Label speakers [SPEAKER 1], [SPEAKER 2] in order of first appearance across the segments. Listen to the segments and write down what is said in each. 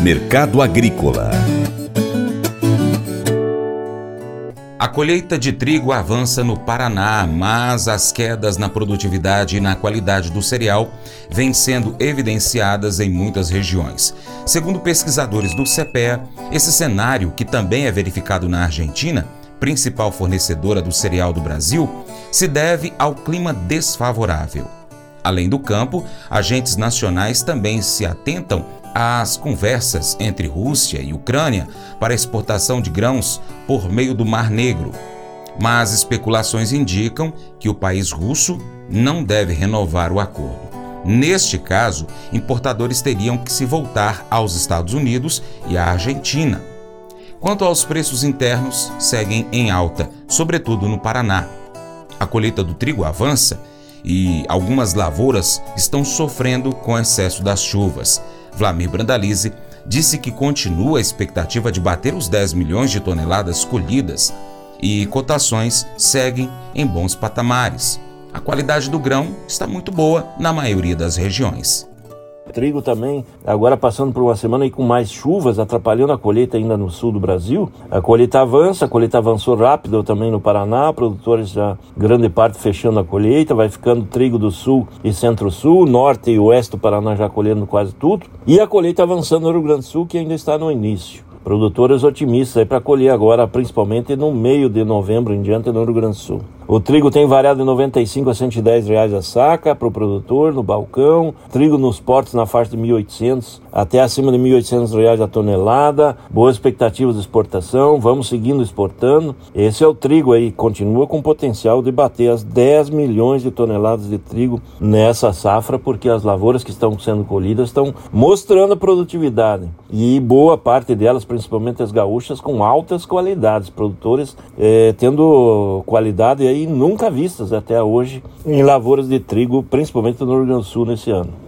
[SPEAKER 1] Mercado Agrícola
[SPEAKER 2] A colheita de trigo avança no Paraná, mas as quedas na produtividade e na qualidade do cereal vêm sendo evidenciadas em muitas regiões. Segundo pesquisadores do CPEA, esse cenário, que também é verificado na Argentina, principal fornecedora do cereal do Brasil, se deve ao clima desfavorável. Além do campo, agentes nacionais também se atentam às conversas entre Rússia e Ucrânia para exportação de grãos por meio do Mar Negro. Mas especulações indicam que o país russo não deve renovar o acordo. Neste caso, importadores teriam que se voltar aos Estados Unidos e à Argentina. Quanto aos preços internos, seguem em alta, sobretudo no Paraná. A colheita do trigo avança e algumas lavouras estão sofrendo com excesso das chuvas. Vlamir Brandalize disse que continua a expectativa de bater os 10 milhões de toneladas colhidas e cotações seguem em bons patamares. A qualidade do grão está muito boa na maioria das regiões.
[SPEAKER 3] Trigo também, agora passando por uma semana e com mais chuvas, atrapalhando a colheita ainda no sul do Brasil. A colheita avança, a colheita avançou rápido também no Paraná, produtores já grande parte fechando a colheita, vai ficando trigo do sul e centro-sul, norte e oeste do Paraná já colhendo quase tudo. E a colheita avançando no Rio Grande do Sul, que ainda está no início. Produtores otimistas para colher agora, principalmente no meio de novembro em diante no Rio Grande do Sul. O trigo tem variado de 95 a 110 reais a saca para o produtor no balcão. Trigo nos portos na faixa de 1.800 até acima de 1.800 reais a tonelada. Boas expectativas de exportação. Vamos seguindo exportando. Esse é o trigo aí. Continua com potencial de bater as 10 milhões de toneladas de trigo nessa safra, porque as lavouras que estão sendo colhidas estão mostrando produtividade. E boa parte delas, principalmente as gaúchas, com altas qualidades. Produtores eh, tendo qualidade aí aí nunca vistas até hoje em lavouras de trigo, principalmente no Rio Grande do Sul nesse ano.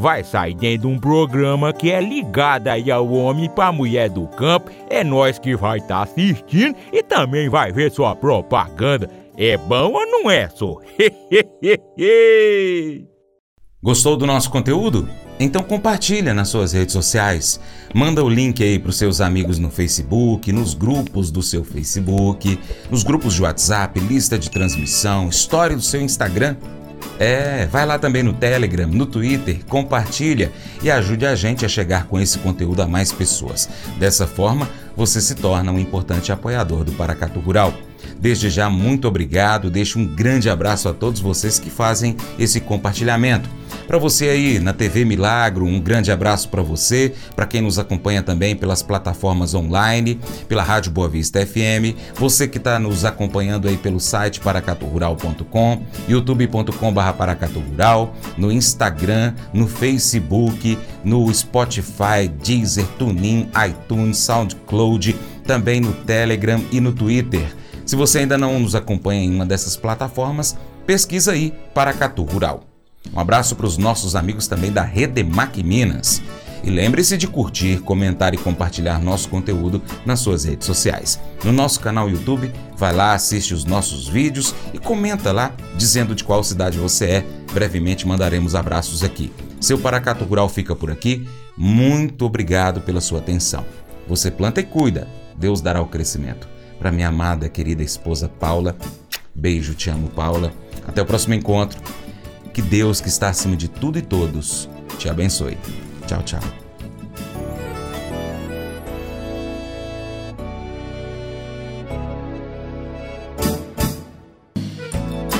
[SPEAKER 4] vai sair dentro de um programa que é ligado aí ao homem para mulher do campo. É nós que vai estar tá assistindo e também vai ver sua propaganda. É bom ou não é, só?
[SPEAKER 2] Gostou do nosso conteúdo? Então compartilha nas suas redes sociais, manda o link aí para os seus amigos no Facebook, nos grupos do seu Facebook, nos grupos de WhatsApp, lista de transmissão, história do seu Instagram. É, vai lá também no Telegram, no Twitter, compartilha e ajude a gente a chegar com esse conteúdo a mais pessoas. Dessa forma, você se torna um importante apoiador do Paracatu Rural. Desde já, muito obrigado. Deixo um grande abraço a todos vocês que fazem esse compartilhamento. Para você aí na TV Milagro, um grande abraço para você, para quem nos acompanha também pelas plataformas online, pela Rádio Boa Vista FM, você que está nos acompanhando aí pelo site paracaturural.com, youtube.com.br paracaturural, no Instagram, no Facebook, no Spotify, Deezer, TuneIn, iTunes, SoundCloud, também no Telegram e no Twitter. Se você ainda não nos acompanha em uma dessas plataformas, pesquisa aí Paracatu Rural. Um abraço para os nossos amigos também da Redemac Minas. E lembre-se de curtir, comentar e compartilhar nosso conteúdo nas suas redes sociais. No nosso canal YouTube, vai lá, assiste os nossos vídeos e comenta lá dizendo de qual cidade você é. Brevemente mandaremos abraços aqui. Seu Paracato Rural fica por aqui. Muito obrigado pela sua atenção. Você planta e cuida, Deus dará o crescimento. Para minha amada, querida esposa Paula, beijo, te amo, Paula. Até o próximo encontro. Que Deus, que está acima de tudo e todos, te abençoe. Tchau, tchau.